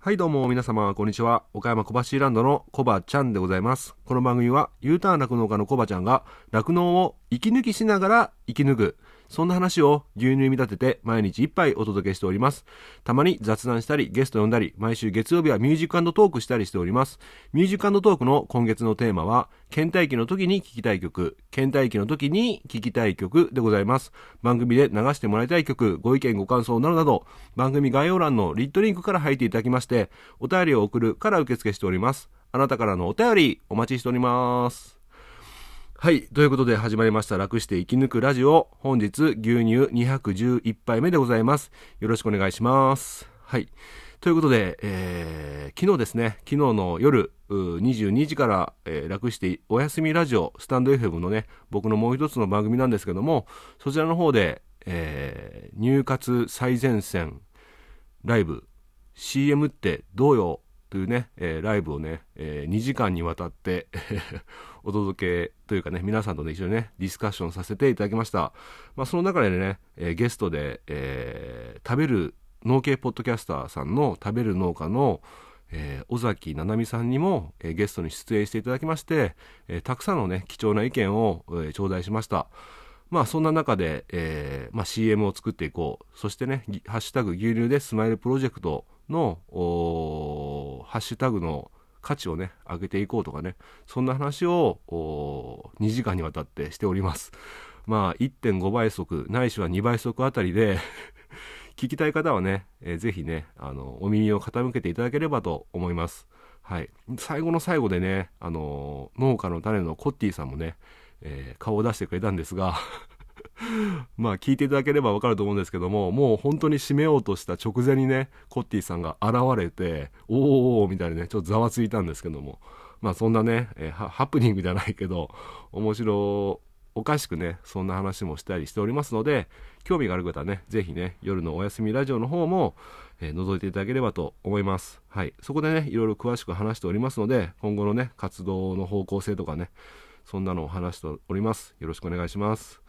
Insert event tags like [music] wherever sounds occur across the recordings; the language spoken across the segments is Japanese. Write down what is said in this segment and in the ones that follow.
はいどうも皆様こんにちは。岡山小橋ランドのコバちゃんでございます。この番組は U ターン酪農家のコバちゃんが酪農を息抜きしながら生き抜く。そんな話を牛乳に見立てて毎日一杯お届けしております。たまに雑談したりゲスト呼んだり、毎週月曜日はミュージックトークしたりしております。ミュージックトークの今月のテーマは、倦怠期の時に聴きたい曲、倦怠期の時に聴きたい曲でございます。番組で流してもらいたい曲、ご意見ご感想などなど、番組概要欄のリットリンクから入っていただきまして、お便りを送るから受付しております。あなたからのお便りお待ちしております。はい。ということで始まりました楽して生き抜くラジオ。本日牛乳211杯目でございます。よろしくお願いします。はい。ということで、えー昨日ですね、昨日の夜う22時から、えー楽してお休みラジオ、スタンド FM のね、僕のもう一つの番組なんですけども、そちらの方で、えー入活最前線ライブ CM ってどうよ？というね、えーライブをね、え2時間にわたってお届けというかね、皆さんとね、一緒にね、ディスカッションさせていただきました。まあ、その中でね、えーゲストで、えー食べる農系ポッドキャスターさんの食べる農家の、えー尾崎七海さんにも、えーゲストに出演していただきまして、えーたくさんのね、貴重な意見を、えー頂戴しました。まあそんな中で、えーまあ、CM を作っていこう。そしてね、ハッシュタグ牛乳でスマイルプロジェクトの、おーハッシュタグの価値をね、上げていこうとかね、そんな話を2時間にわたってしております。まあ1.5倍速、ないしは2倍速あたりで、[laughs] 聞きたい方はね、えーぜひね、あの、お耳を傾けていただければと思います。はい。最後の最後でね、あの農家の種のコッティさんもね、えー顔を出してくれたんですが、[laughs] まあ聞いていただければわかると思うんですけども、もう本当に締めようとした直前にね、コッティさんが現れて、おーおーおみたいなね、ちょっとざわついたんですけども、まあそんなね、えハプニングじゃないけど、面白おかしくね、そんな話もしたりしておりますので、興味がある方はね、ぜひね、夜のお休みラジオの方も、えー覗いていただければと思います。はい。そこでね、いろいろ詳しく話しておりますので、今後のね、活動の方向性とかね、そんなのを話しております。よろしくお願いします。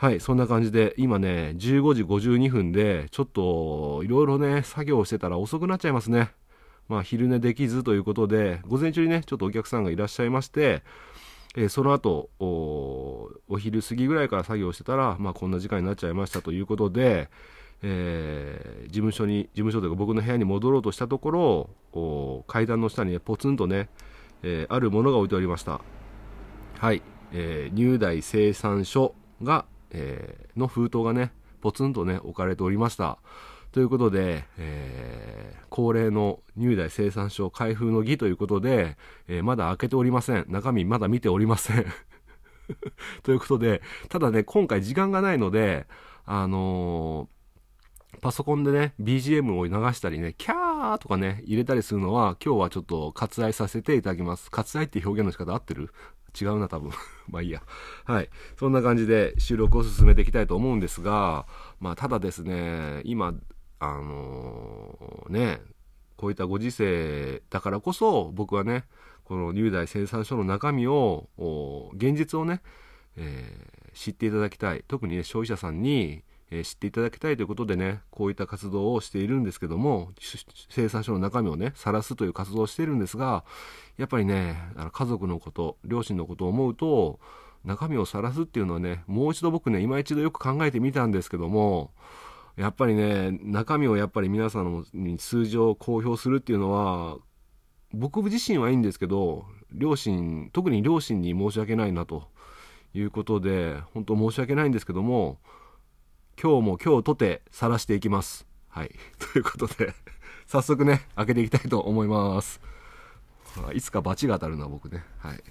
はい、そんな感じで、今ね、15時52分で、ちょっと、いろいろね、作業してたら遅くなっちゃいますね。まあ、昼寝できずということで、午前中にね、ちょっとお客さんがいらっしゃいまして、えーその後おお昼過ぎぐらいから作業してたら、まあ、こんな時間になっちゃいましたということで、えー事務所に事務所というか僕の部屋に戻ろうとしたところお階段の下にねポツンとね、えーあるものが置いてありましたはい、えー入大生産所が、えーの封筒がねポツンとね置かれておりました。ということで、えー恒例の入大生産所開封の儀ということで、えーまだ開けておりません。中身まだ見ておりません。[laughs] ということでただね今回時間がないのであのーパソコンでね BGM を流したりねキャーとかね入れたりするのは今日はちょっと割愛させていただきます。割愛って表現の仕方合ってる？違うな多分。[laughs] まあいいや。はい。そんな感じで収録を進めていきたいと思うんですがまあただですね今あのーねこういったご時世だからこそ僕はねこの入大生産所の中身を現実をね、えー知っていただきたい。特にね消費者さんに、え知っていただきたいということでねこういった活動をしているんですけども生産所の中身をね晒すという活動をしているんですがやっぱりねあの家族のこと両親のことを思うと中身を晒すっていうのはねもう一度僕ね今一度よく考えてみたんですけどもやっぱりね中身をやっぱり皆さんに数字を公表するっていうのは僕自身はいいんですけど両親特に両親に申し訳ないなということで本当申し訳ないんですけども今日も今日とて晒していきます。はい。[laughs] ということで [laughs] 早速ね開けていきたいと思います。あいつか罰が当たるな僕ね。はい。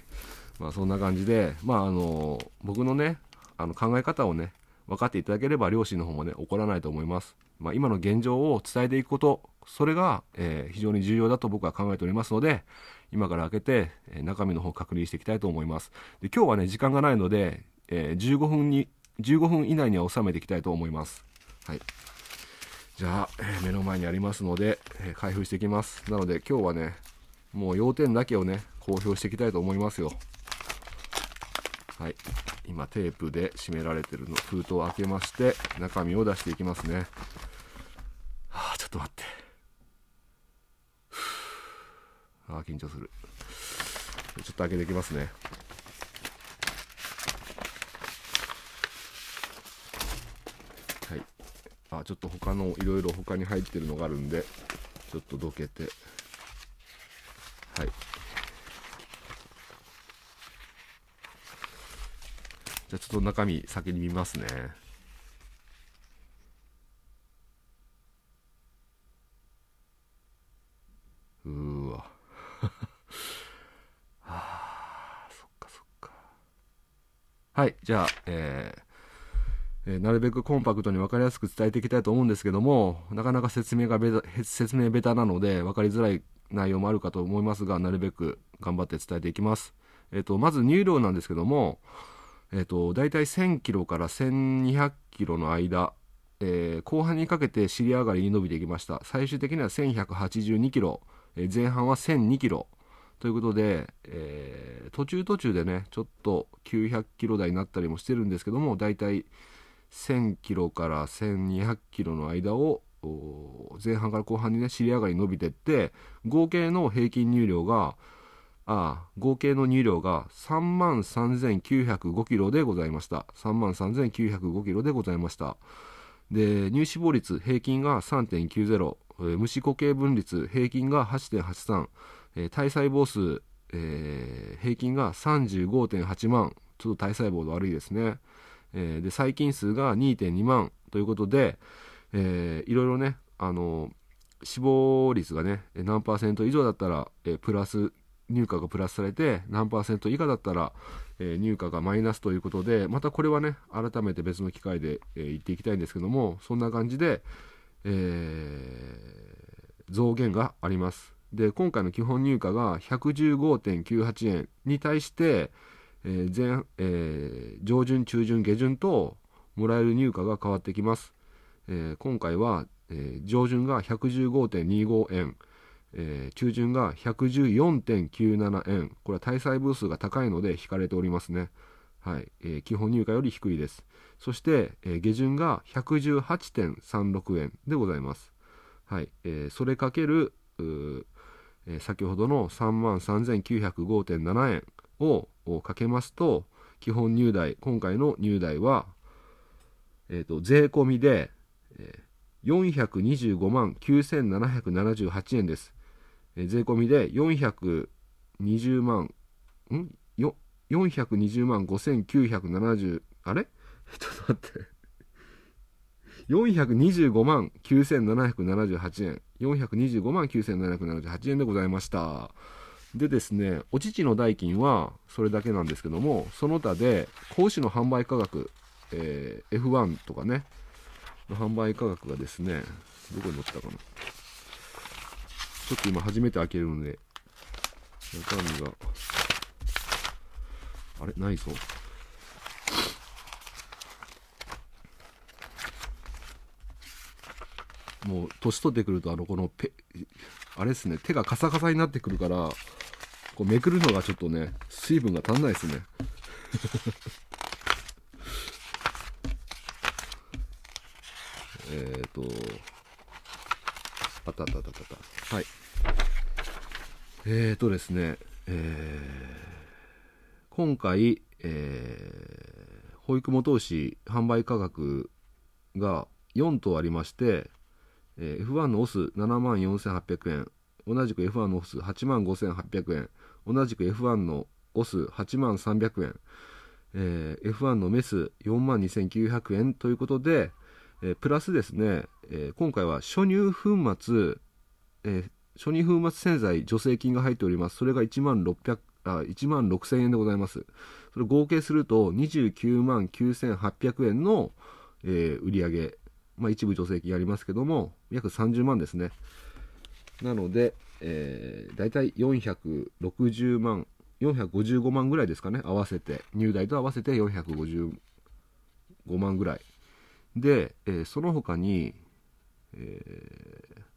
まあそんな感じでまああの僕のねあの考え方をね分かっていただければ両親の方もね怒らないと思います、まあ、今の現状を伝えていくことそれが、えー非常に重要だと僕は考えておりますので今から開けて、えー中身の方を確認していきたいと思います。で今日はね時間がないので、えー15分に15分以内には収めていきたいと思います。はい。じゃあ、え目の前にありますので、え開封していきます。なので今日はねもう要点だけをね公表していきたいと思いますよ。はい。今テープで締められてるの封筒を開けまして中身を出していきますね。はあちょっと待って。あー緊張する。ちょっと開けていきますねはいあちょっと他のいろいろ他に入ってるのがあるんでちょっとどけて。はい。じゃあちょっと中身先に見ますね。うわ。は [laughs] あそっかそっか。はいじゃあえーえなるべくコンパクトに分かりやすく伝えていきたいと思うんですけどもなかなか説明がベタ説明ベタなので分かりづらい内容もあるかと思いますがなるべく頑張って伝えていきます。えっ、とまず乳量なんですけどもえっ、と大体1000キロから1200キロの間えー後半にかけて尻上がりに伸びていきました。最終的には1182キロ、えー前半は1002キロ。ということで、えー途中途中でねちょっと900キロ台になったりもしてるんですけども大体1000キロから1200キロの間を前半から後半にね尻上がり伸びてって合計の平均乳量があ合計の乳量が3万3905キロでございました。3万3905キロでございました。で乳脂肪率平均が3.90、えー無脂固形分率平均が8.83、えー体細胞数、えー平均が35.8万。ちょっと体細胞が悪いですね、えーで細菌数が2.2万ということで、えーいろいろねあの死亡率がね何パーセント以上だったら、えプラス乳価がプラスされて何パーセント以下だったら、えー乳価がマイナスということでまたこれはね改めて別の機会で、えー言っていきたいんですけどもそんな感じで、えー増減があります。で今回の基本入荷が115.98円に対して、えー前えー上旬中旬下旬ともらえる入荷が変わってきます、えー今回は、えー上旬が115.25円。えー中旬が114.97円。これは体細胞数が高いので引かれておりますね。はい、えー基本入荷より低いです。そして、えー下旬が118.36円でございます。はい、えーそれかけるうえー先ほどの3万3905.7円ををかけますと基本入代今回の入代は、えー、と税込みで、えー425万9778円です、えー税込みで420万ん？よ420万5970あれ？[laughs] ちょっと待って。425万9778円。425万9778円でございました。でですねお乳の代金はそれだけなんですけどもその他で子牛の販売価格、えー F1 とかねの販売価格がですねどこに載ったかな。ちょっと今初めて開けるので中身があれないぞ。もう年取ってくるとあのこのペあれですね手がカサカサになってくるからこうめくるのがちょっとね水分が足んないですね。[laughs] えっとあったあったあったあった。はい。えーとですねえー今回、えー保育元牛販売価格が4頭ありまして、えー F1 のオス7万4800円同じく F1 のオス8万5800円同じく F1 のオス8万300円、えー F1 のメス4万2900円ということで、えープラスですね、えー今回は初乳粉末、えー初乳粉末洗剤助成金が入っております。それが1万600あ1万6000円でございます。それ合計すると29万9800円の、えー売り上げまあ、一部助成金ありますけども約30万ですね。なので、えー、大体460万455万ぐらいですかね合わせて。入代と合わせて455万ぐらい。で、えーその他に、えー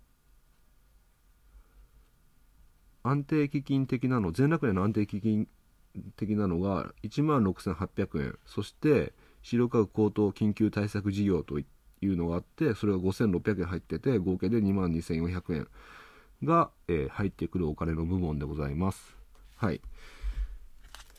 安定基金的なの全楽年の安定基金的なのが1万6800円。そして資料価格高騰緊急対策事業といっいうのがあってそれが5600円入ってて合計で2万2400円が、えー、入ってくるお金の部門でございます。はい。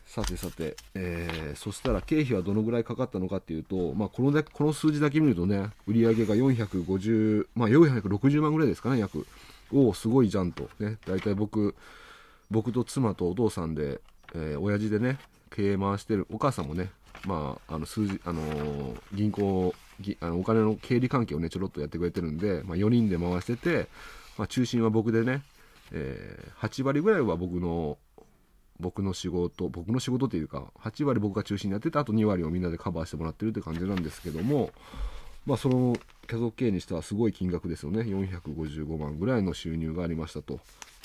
さてさて、えー、そしたら経費はどのぐらいかかったのかっていうと、まあ、このだこの数字だけ見るとね、売り上げが450、まあ、460万ぐらいですかね、約。おお、すごいじゃんと。ね、大体僕、僕と妻とお父さんで、えー、親父でね、経営回してる、お母さんもね、まあ、あの数字、あのー、銀行あのお金の経理関係をね、ちょろっとやってくれてるんで、まあ、4人で回してて、まあ、中心は僕でね、えー、8割ぐらいは僕の僕の仕事僕の仕事っていうか8割僕が中心にやっててあと2割をみんなでカバーしてもらってるって感じなんですけどもまあその家族経営にしてはすごい金額ですよね。455万ぐらいの収入がありましたと。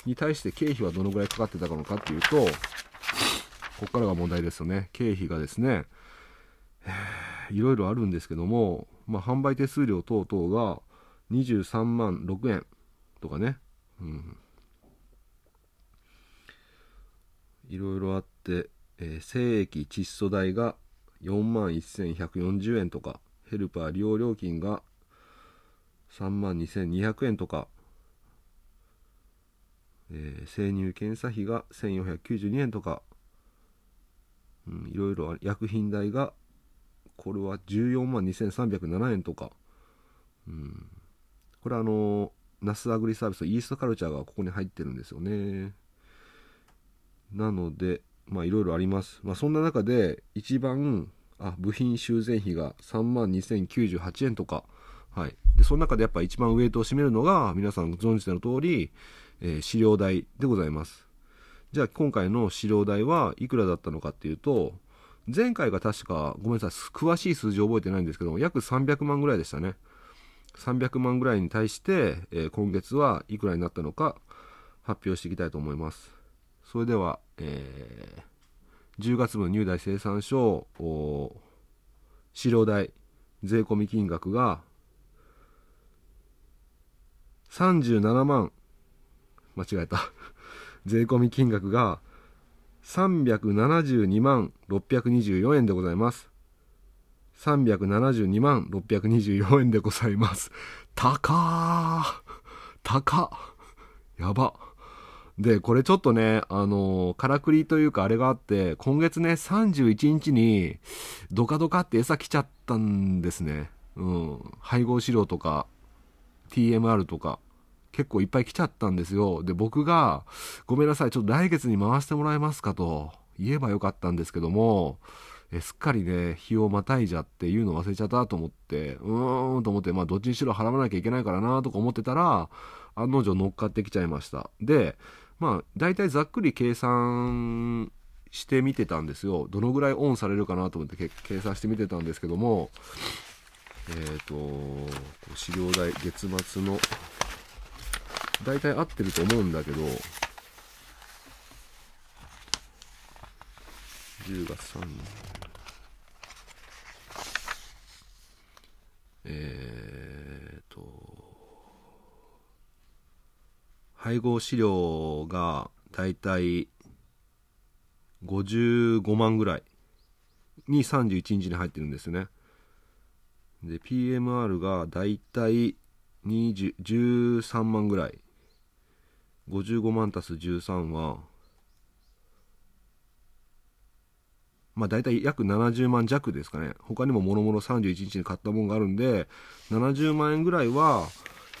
に対して経費はどのぐらいかかってたのかっていうとここからが問題ですよね。経費がですねいろいろあるんですけども、まあ、販売手数料等々が23万6円とかね、うん、いろいろあって、えー、精液窒素代が4万1140円とかヘルパー利用料金が3万2200円とか、えー、生乳検査費が1492円とか、うん、いろいろ薬品代がこれは14万2307円とか、うん、これはあのナスアグリサービスのイーストカルチャーがここに入ってるんですよね。なので、まあいろいろあります。まあそんな中で一番、あ、部品修繕費が3万2098円とか、はい。で、その中でやっぱ一番ウェイトを占めるのが、皆さんご存知の通り、えー、飼料代でございます。じゃあ今回の飼料代はいくらだったのかっていうと、前回が確か、ごめんなさい、詳しい数字覚えてないんですけど、約300万ぐらいでしたね。300万ぐらいに対して、えー、今月はいくらになったのか発表していきたいと思います。それでは、えー、10月分入代生産書飼料代税込金額が37万間違えた税込金額が372万624円でございます。372万624円でございます。高ー。高やば。で、これちょっとね、あのー、からくりというかあれがあって、今月ね、31日に、ドカドカって餌来ちゃったんですね。うん。配合飼料とか、TMR とか、結構いっぱい来ちゃったんですよ。で、僕が、ごめんなさい、ちょっと来月に回してもらえますかと、言えばよかったんですけども、えすっかりね、日をまたいじゃって言うの忘れちゃったと思って、うーんと思って、まあどっちにしろ払わなきゃいけないからなとか思ってたら、案の定乗っかってきちゃいました。で、まあ、大体ざっくり計算してみてたんですよ。どのぐらいオンされるかなと思って計算してみてたんですけども、えっ、ー、と、資料代、月末の、大体合ってると思うんだけど、10月3えっ、ー、と、配合飼料がだいたい55万ぐらいに31日に入ってるんですね。で、PMR がだいたい13万ぐらい。55万足す13は、まあ大体約70万弱ですかね。他にももろもろ31日に買ったもんがあるんで、70万円ぐらいは、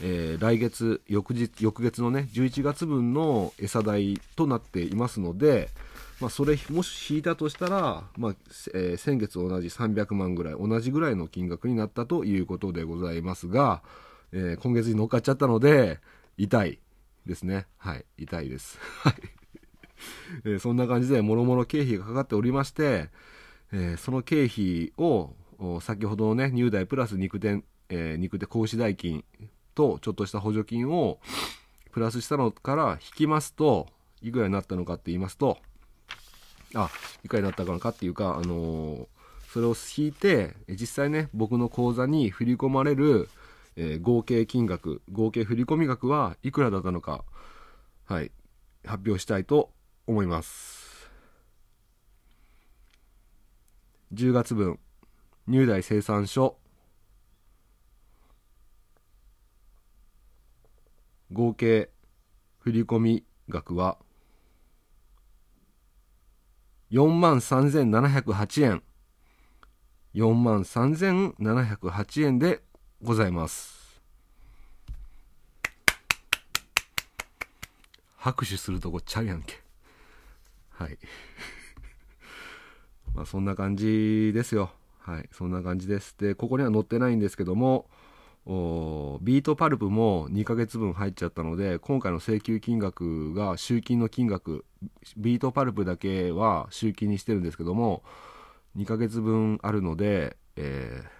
えー、来月翌日翌月のね11月分の餌代となっていますので、まあ、それもし引いたとしたら、まあえー、先月同じ300万ぐらい同じぐらいの金額になったということでございますが、えー、今月に乗っかっちゃったので痛いですね。はい。痛いです。[laughs] はい、え、そんな感じでもろもろ経費がかかっておりまして、えー、その経費を先ほどのね入代プラス肉店、えー、肉店格子代金とちょっとした補助金をプラスしたのから引きますといくらになったのかって言いますとあいくらになったのかっていうかあのー、それを引いて実際ね僕の口座に振り込まれる、えー、合計金額合計振込額はいくらだったのかはい発表したいと思います。10月分入代生産書。合計振込額は4万3708円。4万3708円でございます。拍手するとこちゃうやんけ。はい。[laughs] まあそんな感じですよ。はい。そんな感じです。でここには載ってないんですけどもビートパルプも2ヶ月分入っちゃったので今回の請求金額が集金の金額ビートパルプだけは集金にしてるんですけども2ヶ月分あるので、えー、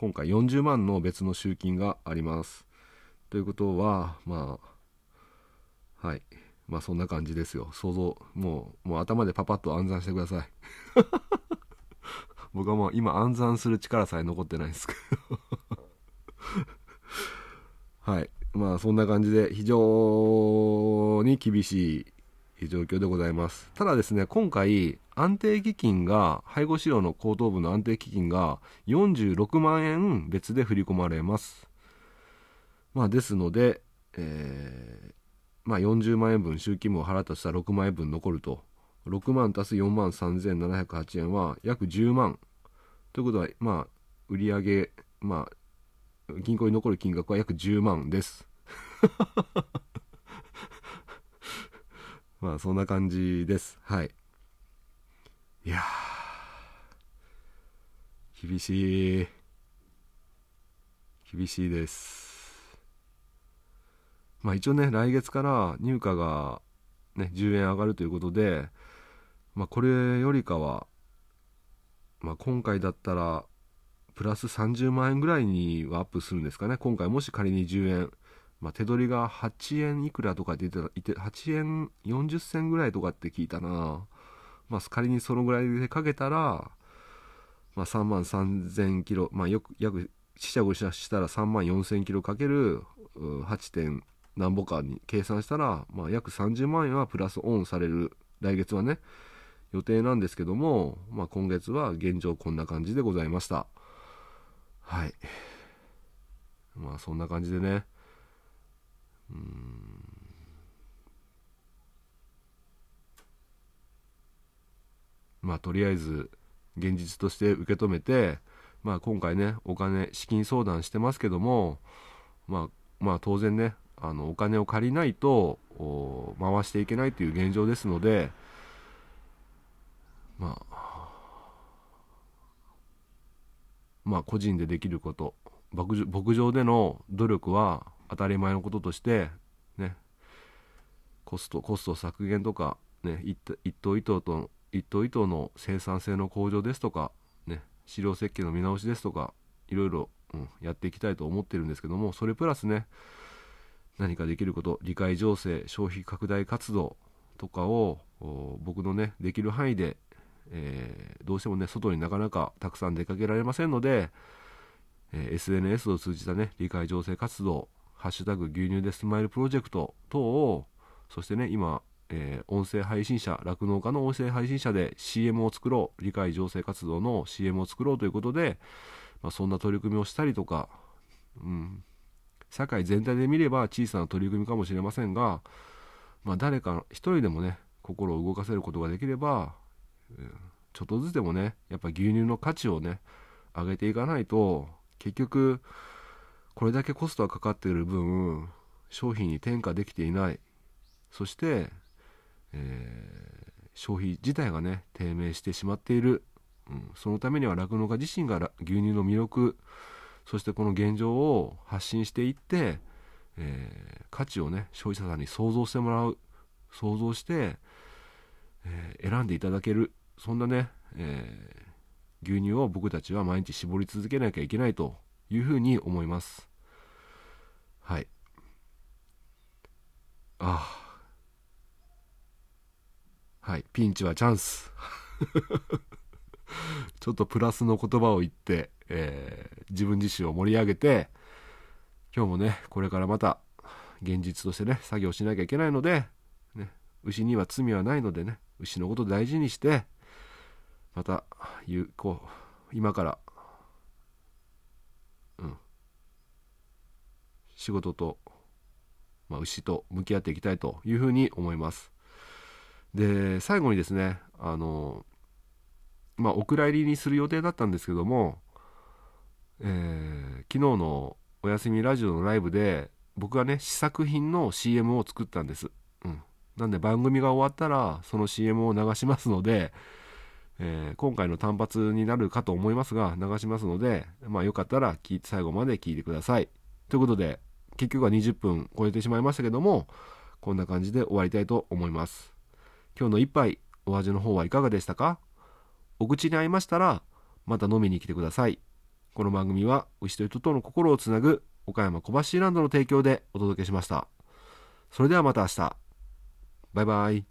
今回40万の別の集金があります。ということはまあはい。まあそんな感じですよ。想像もうもう頭でパパッと暗算してください。[laughs] 僕はもう今暗算する力さえ残ってないですけど。[laughs] はい。まあそんな感じで非常に厳しいいう状況でございます。ただですね、今回安定基金が、配合資料の高等部の安定基金が46万円別で振り込まれます。まあですので、えー、まあ40万円分集金分を払ったとしたら6万円分残ると。6万足す4万3708円は約10万。ということは、まあ、売上まあ、銀行に残る金額は約10万です。[laughs] まあそんな感じです。はい。いや厳しい。厳しいです。まあ一応ね、来月から入荷がね、10円上がるということで、まあこれよりかは、まあ今回だったらプラス30万円ぐらいにはアップするんですかね。今回もし仮に10円、まあ、手取りが8円いくらとか出てた、いて8円40銭ぐらいとかって聞いたな。まあ、仮にそのぐらいでかけたら、まあ、3万3000キロ、まあ、よく、約、四捨五入したら3万4000キロかける8点何ぼかに計算したら、まあ、約30万円はプラスオンされる、来月はね、予定なんですけども、まあ、今月は現状こんな感じでございました。はいまあそんな感じでねまあとりあえず現実として受け止めてまあ今回ねお金資金相談してますけどもまあまあ当然ねあのお金を借りないと回していけないという現状ですのでまあまあ、個人でできること牧場での努力は当たり前のこととしてねコストコスト削減とか、ね、一頭一頭と一頭一頭の生産性の向上ですとか、ね、飼料設計の見直しですとかいろいろ、うん、やっていきたいと思ってるんですけどもそれプラスね何かできること理解情勢消費拡大活動とかを僕のねできる範囲でえー、どうしてもね、外になかなかたくさん出かけられませんので、えー、SNS を通じたね、理解情勢活動、ハッシュタグ牛乳でスマイルプロジェクト等を、そしてね、今、えー、音声配信者、酪農家の音声配信者で CM を作ろう、理解情勢活動の CM を作ろうということで、まあ、そんな取り組みをしたりとか、うん、社会全体で見れば小さな取り組みかもしれませんが、まあ、誰か一人でもね、心を動かせることができれば、うん。ちょっとずつでもねやっぱ牛乳の価値をね上げていかないと結局これだけコストがかかっている分商品に転嫁できていない。そして、えー、消費自体がね低迷してしまっている、うん、そのためには酪農家自身が牛乳の魅力そしてこの現状を発信していって、えー、価値をね消費者さんに想像してもらう。想像して、えー、選んでいただける。そんなね、えー、牛乳を僕たちは毎日絞り続けなきゃいけないと。いうふうに思います。はい。ああ。はい。ピンチはチャンス。[laughs] ちょっとプラスの言葉を言って、えー、自分自身を盛り上げて、今日もね、これからまた現実としてね、作業しなきゃいけないので、ね、牛には罪はないのでね、牛のこと大事にして、またうこう今からうん仕事とまあ、牛と向き合っていきたいというふうに思います。で最後にですねあのまあお蔵入りにする予定だったんですけども、えー、昨日のお休みラジオのライブで僕がね試作品の CM を作ったんです、うん、なんで番組が終わったらその CM を流しますので、えー、今回の単発になるかと思いますが流しますのでまあよかったら最後まで聞いてください。ということで結局は20分超えてしまいましたけどもこんな感じで終わりたいと思います。今日の一杯お味の方はいかがでしたか？お口に合いましたらまた飲みに来てください。この番組は牛と人との心をつなぐ岡山小橋ランドの提供でお届けしました。それではまた明日。バイバイ。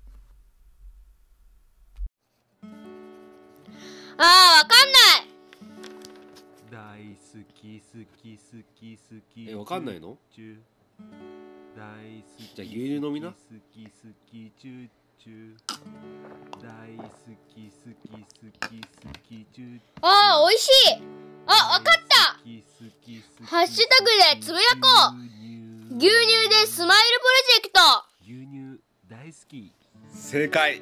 あーわか好き好き好き好き。えわかんないの？大好きじゃあ牛乳飲みな。好き好きチューチュー。大好き好き好き好きチューあーおいしい。あわかった。ハッシュタグでつぶやこう。牛乳でスマイルプロジェクト。牛乳大好き。正解